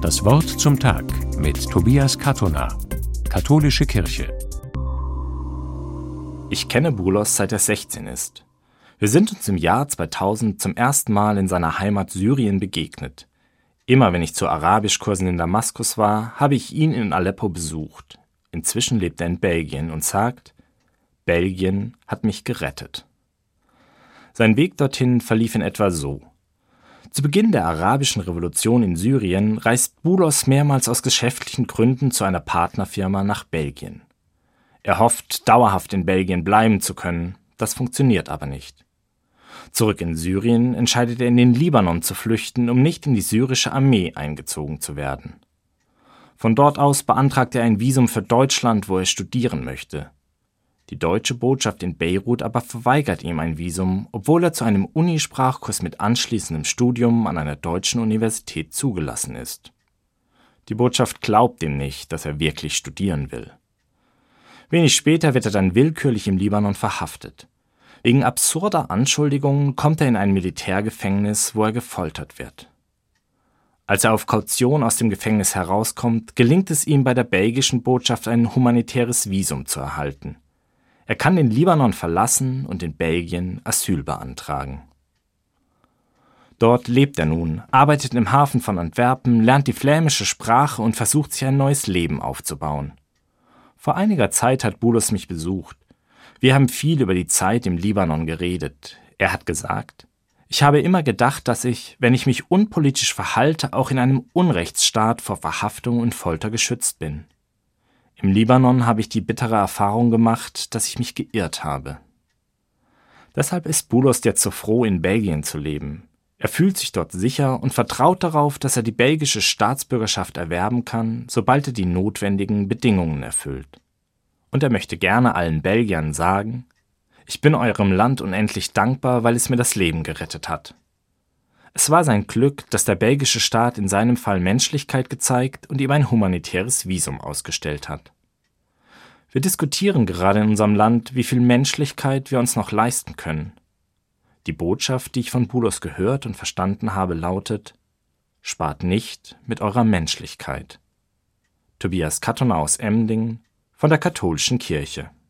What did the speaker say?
Das Wort zum Tag mit Tobias Katona, Katholische Kirche. Ich kenne Bulos seit er 16 ist. Wir sind uns im Jahr 2000 zum ersten Mal in seiner Heimat Syrien begegnet. Immer wenn ich zu Arabischkursen in Damaskus war, habe ich ihn in Aleppo besucht. Inzwischen lebt er in Belgien und sagt, Belgien hat mich gerettet. Sein Weg dorthin verlief in etwa so. Zu Beginn der arabischen Revolution in Syrien reist Bulos mehrmals aus geschäftlichen Gründen zu einer Partnerfirma nach Belgien. Er hofft, dauerhaft in Belgien bleiben zu können, das funktioniert aber nicht. Zurück in Syrien entscheidet er in den Libanon zu flüchten, um nicht in die syrische Armee eingezogen zu werden. Von dort aus beantragt er ein Visum für Deutschland, wo er studieren möchte. Die deutsche Botschaft in Beirut aber verweigert ihm ein Visum, obwohl er zu einem Unisprachkurs mit anschließendem Studium an einer deutschen Universität zugelassen ist. Die Botschaft glaubt ihm nicht, dass er wirklich studieren will. Wenig später wird er dann willkürlich im Libanon verhaftet. Wegen absurder Anschuldigungen kommt er in ein Militärgefängnis, wo er gefoltert wird. Als er auf Kaution aus dem Gefängnis herauskommt, gelingt es ihm bei der belgischen Botschaft ein humanitäres Visum zu erhalten. Er kann den Libanon verlassen und in Belgien Asyl beantragen. Dort lebt er nun, arbeitet im Hafen von Antwerpen, lernt die flämische Sprache und versucht sich ein neues Leben aufzubauen. Vor einiger Zeit hat Bulos mich besucht. Wir haben viel über die Zeit im Libanon geredet. Er hat gesagt, ich habe immer gedacht, dass ich, wenn ich mich unpolitisch verhalte, auch in einem Unrechtsstaat vor Verhaftung und Folter geschützt bin. Im Libanon habe ich die bittere Erfahrung gemacht, dass ich mich geirrt habe. Deshalb ist Bulos jetzt so froh, in Belgien zu leben. Er fühlt sich dort sicher und vertraut darauf, dass er die belgische Staatsbürgerschaft erwerben kann, sobald er die notwendigen Bedingungen erfüllt. Und er möchte gerne allen Belgiern sagen, ich bin eurem Land unendlich dankbar, weil es mir das Leben gerettet hat. Es war sein Glück, dass der belgische Staat in seinem Fall Menschlichkeit gezeigt und ihm ein humanitäres Visum ausgestellt hat. Wir diskutieren gerade in unserem Land, wie viel Menschlichkeit wir uns noch leisten können. Die Botschaft, die ich von Bulos gehört und verstanden habe, lautet Spart nicht mit eurer Menschlichkeit. Tobias Kattoner aus Emding von der Katholischen Kirche